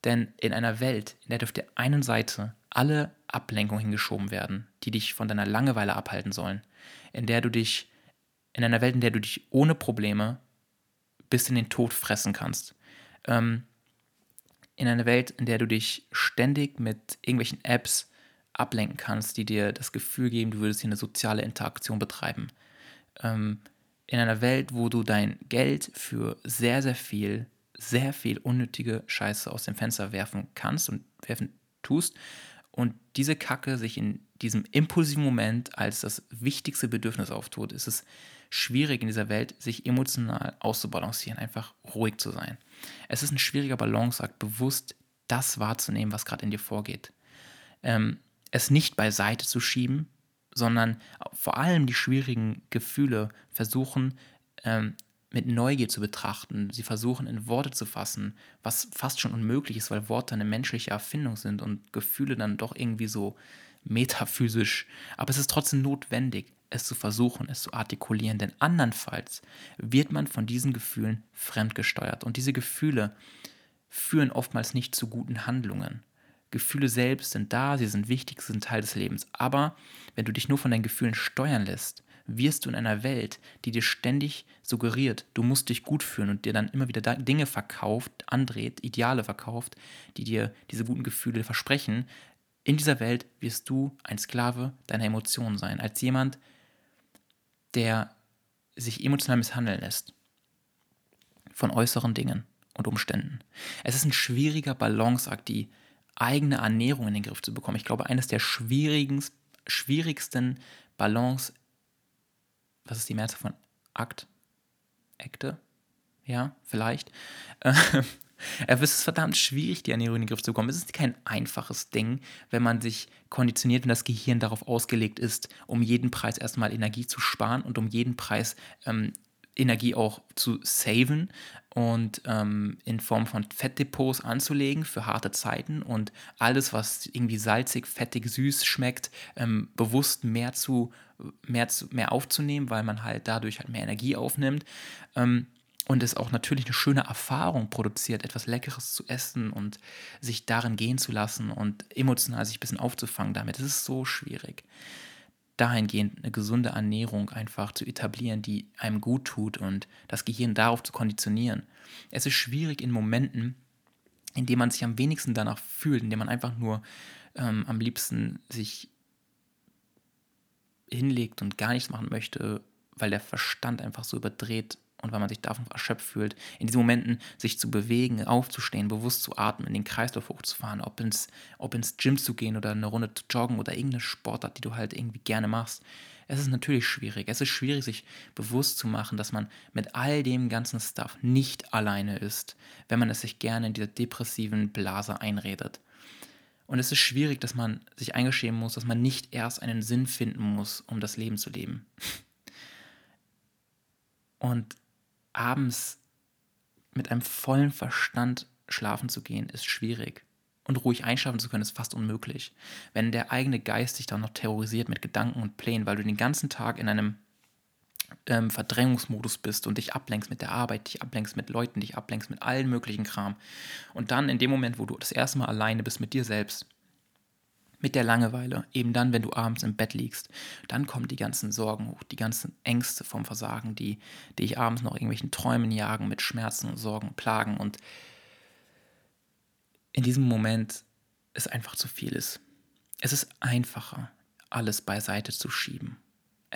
Denn in einer Welt, in der auf der einen Seite alle Ablenkungen hingeschoben werden, die dich von deiner Langeweile abhalten sollen, in der du dich, in einer Welt, in der du dich ohne Probleme bis in den Tod fressen kannst. Ähm, in einer Welt, in der du dich ständig mit irgendwelchen Apps ablenken kannst, die dir das Gefühl geben, du würdest hier eine soziale Interaktion betreiben. Ähm, in einer Welt, wo du dein Geld für sehr, sehr viel, sehr viel unnötige Scheiße aus dem Fenster werfen kannst und werfen tust und diese Kacke sich in diesem impulsiven Moment als das wichtigste Bedürfnis auftut, ist es schwierig in dieser Welt, sich emotional auszubalancieren, einfach ruhig zu sein. Es ist ein schwieriger Balanceakt, bewusst das wahrzunehmen, was gerade in dir vorgeht. Ähm, es nicht beiseite zu schieben, sondern vor allem die schwierigen Gefühle versuchen ähm, mit Neugier zu betrachten. Sie versuchen in Worte zu fassen, was fast schon unmöglich ist, weil Worte eine menschliche Erfindung sind und Gefühle dann doch irgendwie so metaphysisch. Aber es ist trotzdem notwendig, es zu versuchen, es zu artikulieren, denn andernfalls wird man von diesen Gefühlen fremdgesteuert. Und diese Gefühle führen oftmals nicht zu guten Handlungen. Gefühle selbst sind da, sie sind wichtig, sie sind Teil des Lebens. Aber wenn du dich nur von deinen Gefühlen steuern lässt, wirst du in einer Welt, die dir ständig suggeriert, du musst dich gut fühlen und dir dann immer wieder Dinge verkauft, andreht, Ideale verkauft, die dir diese guten Gefühle versprechen, in dieser Welt wirst du ein Sklave deiner Emotionen sein, als jemand, der sich emotional misshandeln lässt von äußeren Dingen und Umständen. Es ist ein schwieriger Balanceakt, die eigene Ernährung in den Griff zu bekommen. Ich glaube, eines der schwierigsten Balance, was ist die Mehrzahl von Akt? Akte? Ja, vielleicht. Es ist verdammt schwierig, die Ernährung in den Griff zu bekommen. Es ist kein einfaches Ding, wenn man sich konditioniert und das Gehirn darauf ausgelegt ist, um jeden Preis erstmal Energie zu sparen und um jeden Preis ähm, Energie auch zu saven und ähm, in Form von Fettdepots anzulegen für harte Zeiten und alles, was irgendwie salzig, fettig, süß schmeckt, ähm, bewusst mehr zu, mehr zu mehr aufzunehmen, weil man halt dadurch halt mehr Energie aufnimmt. Ähm, und es auch natürlich eine schöne Erfahrung produziert, etwas Leckeres zu essen und sich darin gehen zu lassen und emotional sich ein bisschen aufzufangen damit. Es ist so schwierig, dahingehend eine gesunde Ernährung einfach zu etablieren, die einem gut tut und das Gehirn darauf zu konditionieren. Es ist schwierig in Momenten, in denen man sich am wenigsten danach fühlt, in denen man einfach nur ähm, am liebsten sich hinlegt und gar nichts machen möchte, weil der Verstand einfach so überdreht und weil man sich davon erschöpft fühlt, in diesen Momenten sich zu bewegen, aufzustehen, bewusst zu atmen, den Kreislauf hochzufahren, ob ins, ob ins Gym zu gehen oder eine Runde zu joggen oder irgendeine Sportart, die du halt irgendwie gerne machst. Es ist natürlich schwierig. Es ist schwierig, sich bewusst zu machen, dass man mit all dem ganzen Stuff nicht alleine ist, wenn man es sich gerne in dieser depressiven Blase einredet. Und es ist schwierig, dass man sich eingestehen muss, dass man nicht erst einen Sinn finden muss, um das Leben zu leben. Und abends mit einem vollen Verstand schlafen zu gehen, ist schwierig. Und ruhig einschlafen zu können, ist fast unmöglich. Wenn der eigene Geist dich dann noch terrorisiert mit Gedanken und Plänen, weil du den ganzen Tag in einem ähm, Verdrängungsmodus bist und dich ablenkst mit der Arbeit, dich ablenkst mit Leuten, dich ablenkst mit allen möglichen Kram. Und dann in dem Moment, wo du das erste Mal alleine bist mit dir selbst, mit der Langeweile, eben dann, wenn du abends im Bett liegst, dann kommen die ganzen Sorgen hoch, die ganzen Ängste vom Versagen, die dich abends noch irgendwelchen Träumen jagen, mit Schmerzen und Sorgen plagen und in diesem Moment es einfach zu viel ist. Es ist einfacher, alles beiseite zu schieben.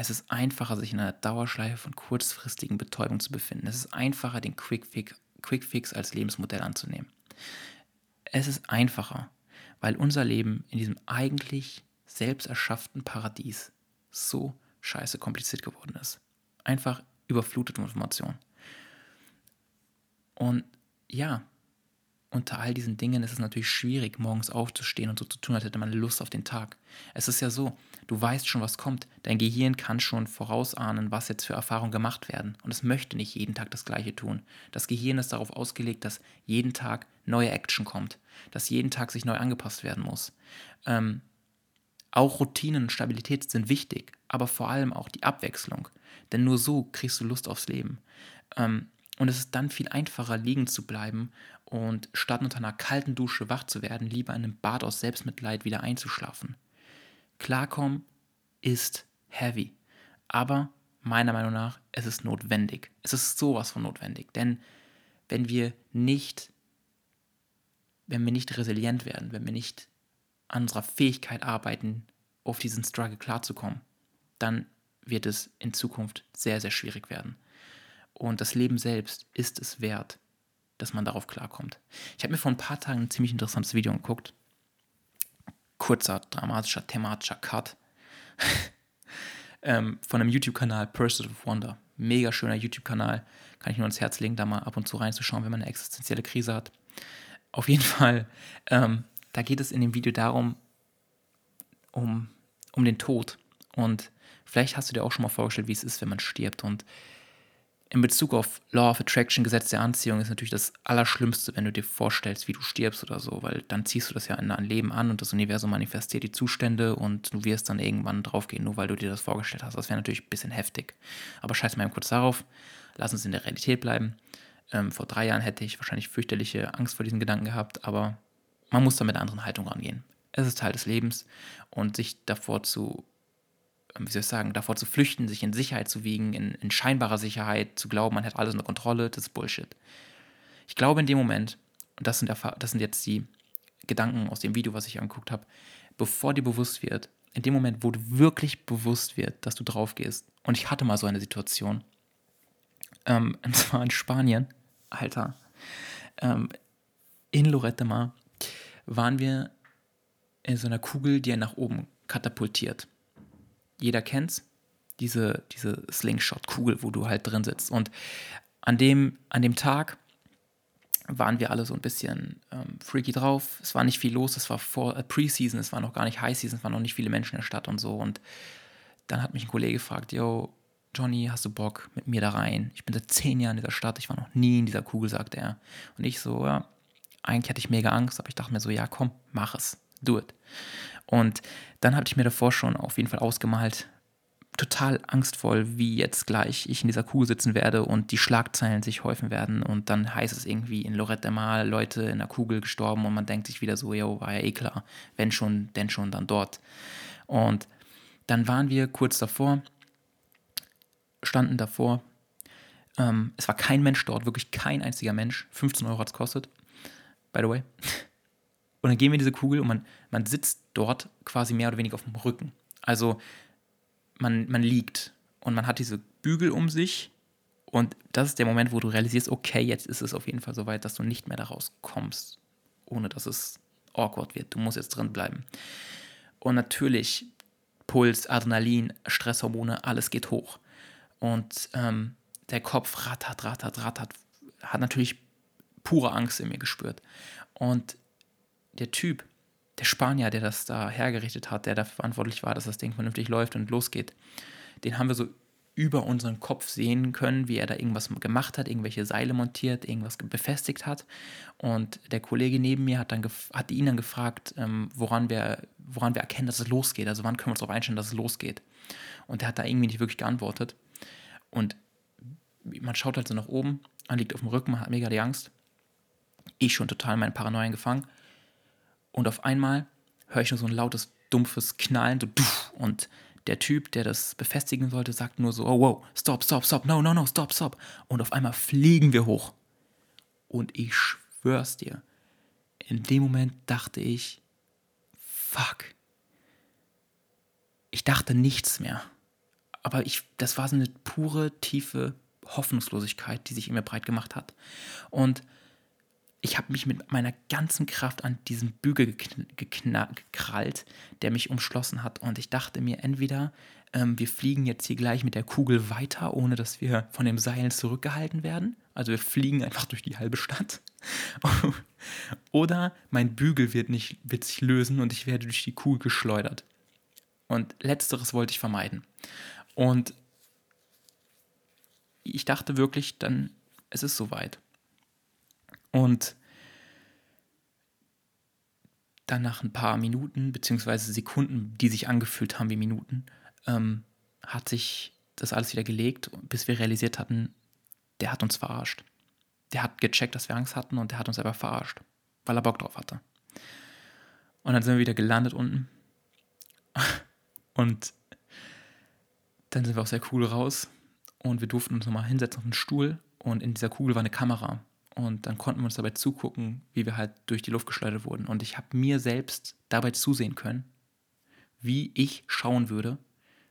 Es ist einfacher, sich in einer Dauerschleife von kurzfristigen Betäubungen zu befinden. Es ist einfacher, den Quickfix, als Lebensmodell anzunehmen. Es ist einfacher, weil unser Leben in diesem eigentlich selbst erschafften Paradies so scheiße kompliziert geworden ist. Einfach überflutet mit Informationen. Und ja, unter all diesen Dingen ist es natürlich schwierig, morgens aufzustehen und so zu tun, als hätte man Lust auf den Tag. Es ist ja so, du weißt schon, was kommt. Dein Gehirn kann schon vorausahnen, was jetzt für Erfahrungen gemacht werden. Und es möchte nicht jeden Tag das Gleiche tun. Das Gehirn ist darauf ausgelegt, dass jeden Tag neue Action kommt, dass jeden Tag sich neu angepasst werden muss. Ähm, auch Routinen und Stabilität sind wichtig, aber vor allem auch die Abwechslung. Denn nur so kriegst du Lust aufs Leben. Ähm, und es ist dann viel einfacher, liegen zu bleiben und statt unter einer kalten Dusche wach zu werden, lieber in einem Bad aus Selbstmitleid wieder einzuschlafen. Klarkommen ist heavy, aber meiner Meinung nach, es ist notwendig. Es ist sowas von notwendig. Denn wenn wir nicht, wenn wir nicht resilient werden, wenn wir nicht an unserer Fähigkeit arbeiten, auf diesen Struggle klarzukommen, dann wird es in Zukunft sehr, sehr schwierig werden. Und das Leben selbst ist es wert, dass man darauf klarkommt. Ich habe mir vor ein paar Tagen ein ziemlich interessantes Video geguckt. Kurzer, dramatischer, thematischer Cut. ähm, von einem YouTube-Kanal Pursuit of Wonder. Mega schöner YouTube-Kanal. Kann ich nur ans Herz legen, da mal ab und zu reinzuschauen, wenn man eine existenzielle Krise hat. Auf jeden Fall, ähm, da geht es in dem Video darum, um, um den Tod. Und vielleicht hast du dir auch schon mal vorgestellt, wie es ist, wenn man stirbt. Und in Bezug auf Law of Attraction, Gesetz der Anziehung, ist natürlich das Allerschlimmste, wenn du dir vorstellst, wie du stirbst oder so, weil dann ziehst du das ja in dein Leben an und das Universum manifestiert die Zustände und du wirst dann irgendwann draufgehen, nur weil du dir das vorgestellt hast. Das wäre natürlich ein bisschen heftig. Aber scheiß mal kurz darauf, lass uns in der Realität bleiben. Ähm, vor drei Jahren hätte ich wahrscheinlich fürchterliche Angst vor diesen Gedanken gehabt, aber man muss da mit einer anderen Haltung rangehen. Es ist Teil des Lebens und sich davor zu wie soll ich sagen, davor zu flüchten, sich in Sicherheit zu wiegen, in, in scheinbarer Sicherheit, zu glauben, man hat alles unter Kontrolle, das ist Bullshit. Ich glaube in dem Moment, und das sind, das sind jetzt die Gedanken aus dem Video, was ich angeguckt habe, bevor dir bewusst wird, in dem Moment, wo du wirklich bewusst wird, dass du drauf gehst, und ich hatte mal so eine Situation, ähm, und zwar in Spanien, Alter, ähm, in Lorette Mar waren wir in so einer Kugel, die er nach oben katapultiert jeder kennt's, diese, diese Slingshot-Kugel, wo du halt drin sitzt. Und an dem, an dem Tag waren wir alle so ein bisschen ähm, freaky drauf. Es war nicht viel los, es war vor äh, Preseason, es war noch gar nicht High Season, es waren noch nicht viele Menschen in der Stadt und so. Und dann hat mich ein Kollege gefragt, yo, Johnny, hast du Bock mit mir da rein? Ich bin seit zehn Jahren in dieser Stadt, ich war noch nie in dieser Kugel, sagte er. Und ich so, ja, eigentlich hatte ich mega Angst, aber ich dachte mir so, ja, komm, mach es, do it. Und dann hatte ich mir davor schon auf jeden Fall ausgemalt, total angstvoll, wie jetzt gleich ich in dieser Kugel sitzen werde und die Schlagzeilen sich häufen werden und dann heißt es irgendwie in Lorette Mal Leute in der Kugel gestorben und man denkt sich wieder so, jo, war ja eh klar, wenn schon, denn schon, dann dort. Und dann waren wir kurz davor, standen davor, ähm, es war kein Mensch dort, wirklich kein einziger Mensch, 15 Euro hat es kostet, by the way. Und dann gehen wir in diese Kugel und man, man sitzt dort quasi mehr oder weniger auf dem Rücken. Also man, man liegt und man hat diese Bügel um sich und das ist der Moment, wo du realisierst, okay, jetzt ist es auf jeden Fall so weit, dass du nicht mehr da rauskommst, ohne dass es awkward wird. Du musst jetzt drin bleiben. Und natürlich Puls, Adrenalin, Stresshormone, alles geht hoch. Und ähm, der Kopf rattert, rattert, rattert, hat natürlich pure Angst in mir gespürt. Und der Typ, der Spanier, der das da hergerichtet hat, der dafür verantwortlich war, dass das Ding vernünftig läuft und losgeht, den haben wir so über unseren Kopf sehen können, wie er da irgendwas gemacht hat, irgendwelche Seile montiert, irgendwas befestigt hat. Und der Kollege neben mir hat, dann hat ihn dann gefragt, ähm, woran, wir, woran wir erkennen, dass es losgeht. Also wann können wir uns darauf einstellen, dass es losgeht. Und der hat da irgendwie nicht wirklich geantwortet. Und man schaut halt so nach oben, man liegt auf dem Rücken, man hat mega die Angst. Ich schon total in meinen Paranoien gefangen. Und auf einmal höre ich nur so ein lautes, dumpfes Knallen, so und der Typ, der das befestigen sollte, sagt nur so, oh wow, stop, stop, stop, no, no, no, stop, stop. Und auf einmal fliegen wir hoch. Und ich schwör's dir, in dem Moment dachte ich, fuck. Ich dachte nichts mehr. Aber ich, das war so eine pure, tiefe Hoffnungslosigkeit, die sich in mir breit gemacht hat. Und ich habe mich mit meiner ganzen Kraft an diesen Bügel gekrallt, der mich umschlossen hat. Und ich dachte mir, entweder ähm, wir fliegen jetzt hier gleich mit der Kugel weiter, ohne dass wir von dem Seilen zurückgehalten werden. Also wir fliegen einfach durch die halbe Stadt. Oder mein Bügel wird, nicht, wird sich lösen und ich werde durch die Kugel geschleudert. Und letzteres wollte ich vermeiden. Und ich dachte wirklich, dann, es ist soweit. Und dann nach ein paar Minuten, beziehungsweise Sekunden, die sich angefühlt haben wie Minuten, ähm, hat sich das alles wieder gelegt, bis wir realisiert hatten, der hat uns verarscht. Der hat gecheckt, dass wir Angst hatten und der hat uns aber verarscht, weil er Bock drauf hatte. Und dann sind wir wieder gelandet unten. Und dann sind wir auch sehr cool raus und wir durften uns nochmal hinsetzen auf einen Stuhl und in dieser Kugel war eine Kamera. Und dann konnten wir uns dabei zugucken, wie wir halt durch die Luft geschleudert wurden. Und ich habe mir selbst dabei zusehen können, wie ich schauen würde,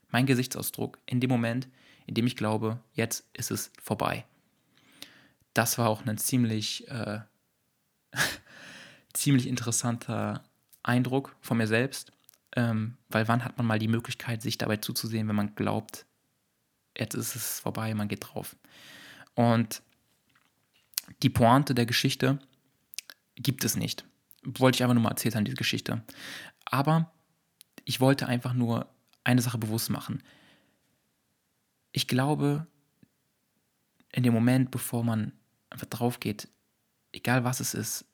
mein Gesichtsausdruck in dem Moment, in dem ich glaube, jetzt ist es vorbei. Das war auch ein ziemlich, äh, ziemlich interessanter Eindruck von mir selbst, ähm, weil wann hat man mal die Möglichkeit, sich dabei zuzusehen, wenn man glaubt, jetzt ist es vorbei, man geht drauf. Und die Pointe der Geschichte gibt es nicht. Wollte ich einfach nur mal erzählt haben, diese Geschichte. Aber ich wollte einfach nur eine Sache bewusst machen. Ich glaube, in dem Moment, bevor man einfach drauf geht, egal was es ist,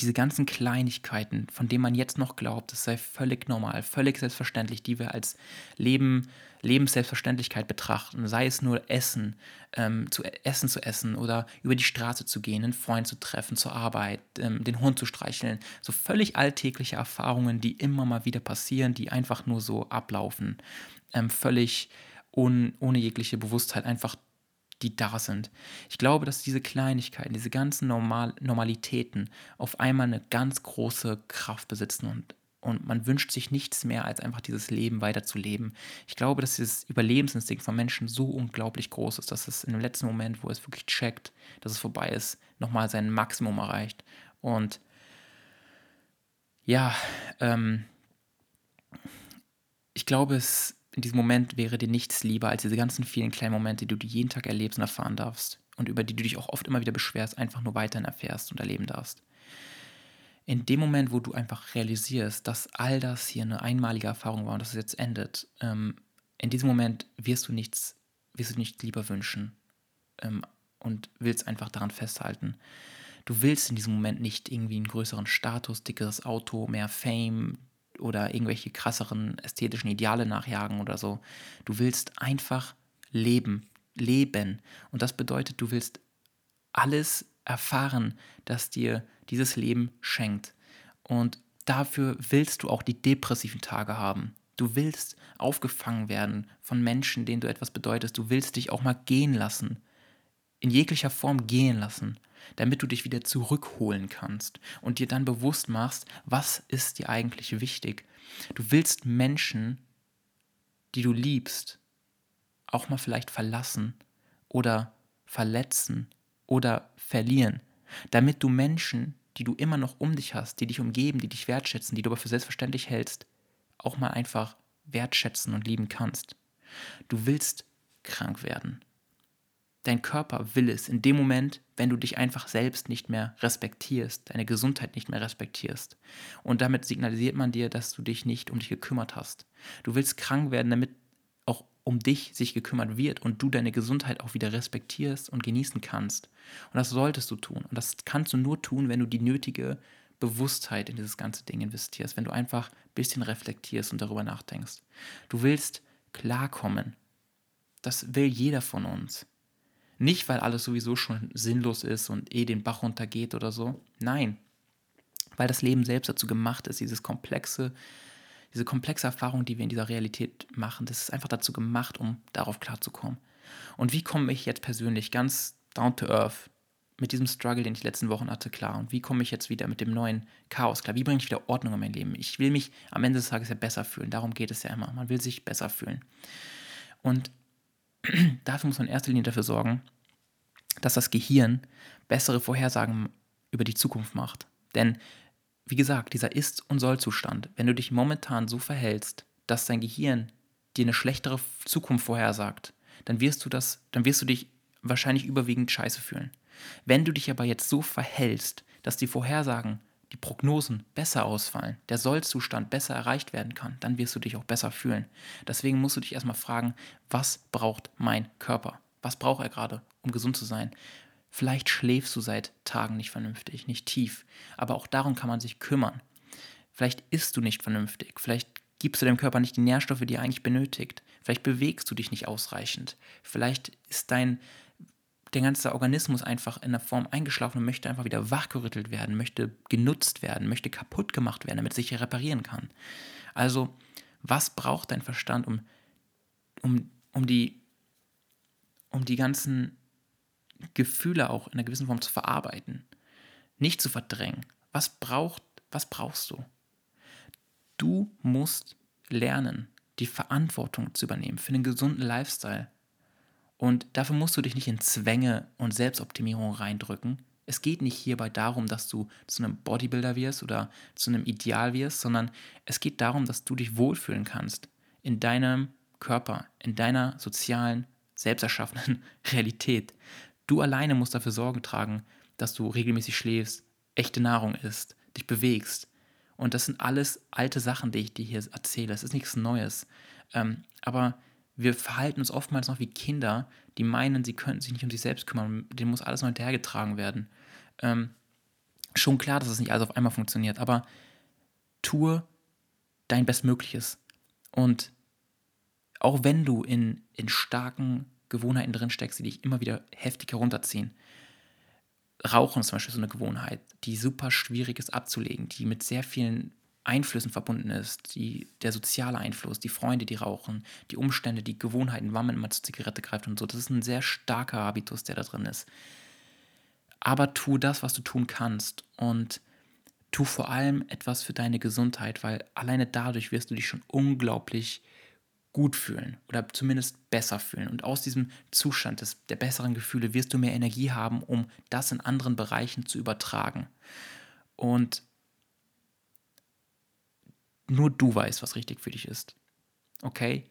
diese ganzen Kleinigkeiten, von denen man jetzt noch glaubt, es sei völlig normal, völlig selbstverständlich, die wir als Leben, Lebensselbstverständlichkeit betrachten, sei es nur Essen, ähm, zu Essen zu essen oder über die Straße zu gehen, einen Freund zu treffen, zur Arbeit, ähm, den Hund zu streicheln, so völlig alltägliche Erfahrungen, die immer mal wieder passieren, die einfach nur so ablaufen, ähm, völlig un, ohne jegliche Bewusstheit einfach die da sind. Ich glaube, dass diese Kleinigkeiten, diese ganzen Normal Normalitäten auf einmal eine ganz große Kraft besitzen und, und man wünscht sich nichts mehr, als einfach dieses Leben weiterzuleben. Ich glaube, dass dieses Überlebensinstinkt von Menschen so unglaublich groß ist, dass es in dem letzten Moment, wo es wirklich checkt, dass es vorbei ist, nochmal sein Maximum erreicht. Und ja, ähm, ich glaube, es in diesem Moment wäre dir nichts lieber als diese ganzen vielen kleinen Momente, die du jeden Tag erlebst und erfahren darfst und über die du dich auch oft immer wieder beschwerst, einfach nur weiterhin erfährst und erleben darfst. In dem Moment, wo du einfach realisierst, dass all das hier eine einmalige Erfahrung war und dass es jetzt endet, ähm, in diesem Moment wirst du nichts, wirst du nicht lieber wünschen ähm, und willst einfach daran festhalten. Du willst in diesem Moment nicht irgendwie einen größeren Status, dickeres Auto, mehr Fame, oder irgendwelche krasseren ästhetischen Ideale nachjagen oder so. Du willst einfach leben, leben. Und das bedeutet, du willst alles erfahren, das dir dieses Leben schenkt. Und dafür willst du auch die depressiven Tage haben. Du willst aufgefangen werden von Menschen, denen du etwas bedeutest. Du willst dich auch mal gehen lassen. In jeglicher Form gehen lassen damit du dich wieder zurückholen kannst und dir dann bewusst machst, was ist dir eigentlich wichtig. Du willst Menschen, die du liebst, auch mal vielleicht verlassen oder verletzen oder verlieren, damit du Menschen, die du immer noch um dich hast, die dich umgeben, die dich wertschätzen, die du aber für selbstverständlich hältst, auch mal einfach wertschätzen und lieben kannst. Du willst krank werden. Dein Körper will es in dem Moment, wenn du dich einfach selbst nicht mehr respektierst, deine Gesundheit nicht mehr respektierst. Und damit signalisiert man dir, dass du dich nicht um dich gekümmert hast. Du willst krank werden, damit auch um dich sich gekümmert wird und du deine Gesundheit auch wieder respektierst und genießen kannst. Und das solltest du tun. Und das kannst du nur tun, wenn du die nötige Bewusstheit in dieses ganze Ding investierst, wenn du einfach ein bisschen reflektierst und darüber nachdenkst. Du willst klarkommen. Das will jeder von uns. Nicht, weil alles sowieso schon sinnlos ist und eh den Bach runtergeht oder so. Nein, weil das Leben selbst dazu gemacht ist, dieses komplexe, diese komplexe Erfahrung, die wir in dieser Realität machen, das ist einfach dazu gemacht, um darauf klarzukommen. Und wie komme ich jetzt persönlich ganz down to earth mit diesem Struggle, den ich die letzten Wochen hatte, klar? Und wie komme ich jetzt wieder mit dem neuen Chaos klar? Wie bringe ich wieder Ordnung in mein Leben? Ich will mich am Ende des Tages ja besser fühlen. Darum geht es ja immer. Man will sich besser fühlen. Und dafür muss man in erster Linie dafür sorgen, dass das Gehirn bessere Vorhersagen über die Zukunft macht. Denn, wie gesagt, dieser Ist- und Soll-Zustand, wenn du dich momentan so verhältst, dass dein Gehirn dir eine schlechtere Zukunft vorhersagt, dann wirst du das, dann wirst du dich wahrscheinlich überwiegend scheiße fühlen. Wenn du dich aber jetzt so verhältst, dass die Vorhersagen, die Prognosen besser ausfallen, der Sollzustand besser erreicht werden kann, dann wirst du dich auch besser fühlen. Deswegen musst du dich erstmal fragen, was braucht mein Körper? Was braucht er gerade, um gesund zu sein? Vielleicht schläfst du seit Tagen nicht vernünftig, nicht tief, aber auch darum kann man sich kümmern. Vielleicht isst du nicht vernünftig, vielleicht gibst du deinem Körper nicht die Nährstoffe, die er eigentlich benötigt. Vielleicht bewegst du dich nicht ausreichend. Vielleicht ist dein der ganze Organismus einfach in der Form eingeschlafen und möchte einfach wieder wachgerüttelt werden, möchte genutzt werden, möchte kaputt gemacht werden, damit es sich reparieren kann. Also, was braucht dein Verstand, um um, um, die, um die ganzen Gefühle auch in einer gewissen Form zu verarbeiten, nicht zu verdrängen. Was, braucht, was brauchst du? Du musst lernen, die Verantwortung zu übernehmen für einen gesunden Lifestyle. Und dafür musst du dich nicht in Zwänge und Selbstoptimierung reindrücken. Es geht nicht hierbei darum, dass du zu einem Bodybuilder wirst oder zu einem Ideal wirst, sondern es geht darum, dass du dich wohlfühlen kannst in deinem Körper, in deiner sozialen, selbsterschaffenen Realität. Du alleine musst dafür Sorge tragen, dass du regelmäßig schläfst, echte Nahrung isst, dich bewegst. Und das sind alles alte Sachen, die ich dir hier erzähle. Es ist nichts Neues. Ähm, aber wir verhalten uns oftmals noch wie Kinder, die meinen, sie könnten sich nicht um sich selbst kümmern. Denen muss alles noch hinterhergetragen werden. Ähm, schon klar, dass es nicht alles auf einmal funktioniert, aber tue dein Bestmögliches. Und auch wenn du in, in starken Gewohnheiten drin steckst, die dich immer wieder heftig herunterziehen, Rauchen ist zum Beispiel so eine Gewohnheit, die super schwierig ist abzulegen, die mit sehr vielen Einflüssen verbunden ist, die, der soziale Einfluss, die Freunde, die rauchen, die Umstände, die Gewohnheiten, wann man immer zur Zigarette greift und so. Das ist ein sehr starker Habitus, der da drin ist. Aber tu das, was du tun kannst und tu vor allem etwas für deine Gesundheit, weil alleine dadurch wirst du dich schon unglaublich gut fühlen oder zumindest besser fühlen. Und aus diesem Zustand des, der besseren Gefühle wirst du mehr Energie haben, um das in anderen Bereichen zu übertragen. Und nur du weißt, was richtig für dich ist. Okay?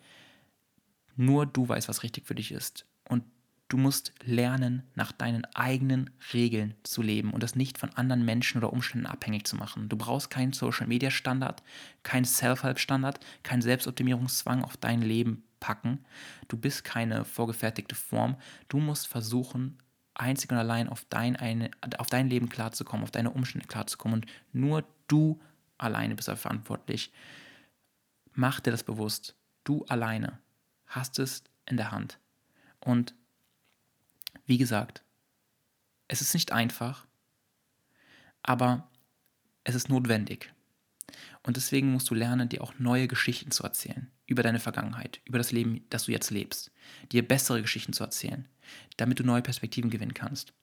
Nur du weißt, was richtig für dich ist. Und du musst lernen, nach deinen eigenen Regeln zu leben und das nicht von anderen Menschen oder Umständen abhängig zu machen. Du brauchst keinen Social Media Standard, keinen Self-Help Standard, keinen Selbstoptimierungszwang auf dein Leben packen. Du bist keine vorgefertigte Form. Du musst versuchen, einzig und allein auf dein, eine, auf dein Leben klarzukommen, auf deine Umstände klarzukommen. Und nur du alleine bist dafür verantwortlich. Mach dir das bewusst. Du alleine hast es in der Hand. Und wie gesagt, es ist nicht einfach, aber es ist notwendig. Und deswegen musst du lernen, dir auch neue Geschichten zu erzählen über deine Vergangenheit, über das Leben, das du jetzt lebst, dir bessere Geschichten zu erzählen, damit du neue Perspektiven gewinnen kannst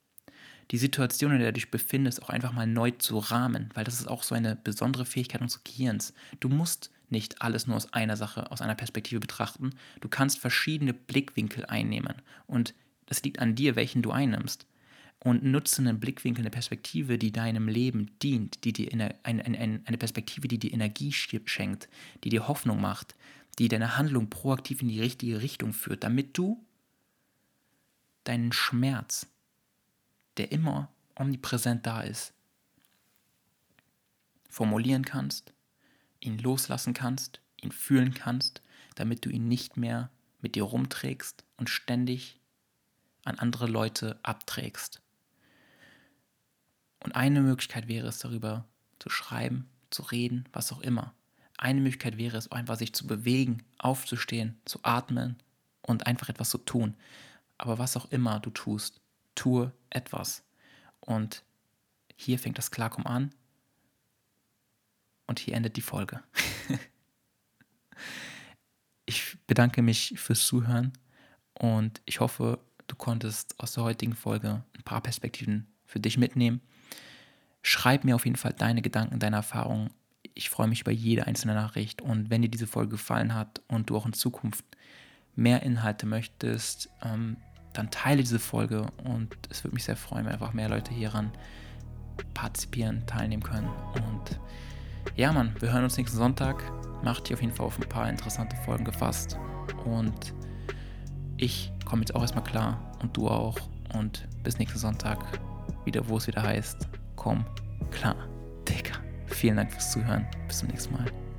die Situation, in der du dich befindest, auch einfach mal neu zu rahmen, weil das ist auch so eine besondere Fähigkeit unseres Gehirns. Du musst nicht alles nur aus einer Sache, aus einer Perspektive betrachten. Du kannst verschiedene Blickwinkel einnehmen und das liegt an dir, welchen du einnimmst. Und nutze einen Blickwinkel, eine Perspektive, die deinem Leben dient, die dir eine, eine, eine Perspektive, die dir Energie schenkt, die dir Hoffnung macht, die deine Handlung proaktiv in die richtige Richtung führt, damit du deinen Schmerz, der immer omnipräsent da ist, formulieren kannst, ihn loslassen kannst, ihn fühlen kannst, damit du ihn nicht mehr mit dir rumträgst und ständig an andere Leute abträgst. Und eine Möglichkeit wäre es, darüber zu schreiben, zu reden, was auch immer. Eine Möglichkeit wäre es, einfach sich zu bewegen, aufzustehen, zu atmen und einfach etwas zu tun. Aber was auch immer du tust, tue etwas. Und hier fängt das Klarkommen an und hier endet die Folge. ich bedanke mich fürs Zuhören und ich hoffe, du konntest aus der heutigen Folge ein paar Perspektiven für dich mitnehmen. Schreib mir auf jeden Fall deine Gedanken, deine Erfahrungen. Ich freue mich über jede einzelne Nachricht und wenn dir diese Folge gefallen hat und du auch in Zukunft mehr Inhalte möchtest, ähm, dann teile diese Folge und es würde mich sehr freuen, wenn einfach mehr Leute hieran partizipieren, teilnehmen können. Und ja, Mann, wir hören uns nächsten Sonntag. Macht dich auf jeden Fall auf ein paar interessante Folgen gefasst. Und ich komme jetzt auch erstmal klar und du auch. Und bis nächsten Sonntag wieder, wo es wieder heißt, komm klar, Digga. Vielen Dank fürs Zuhören. Bis zum nächsten Mal.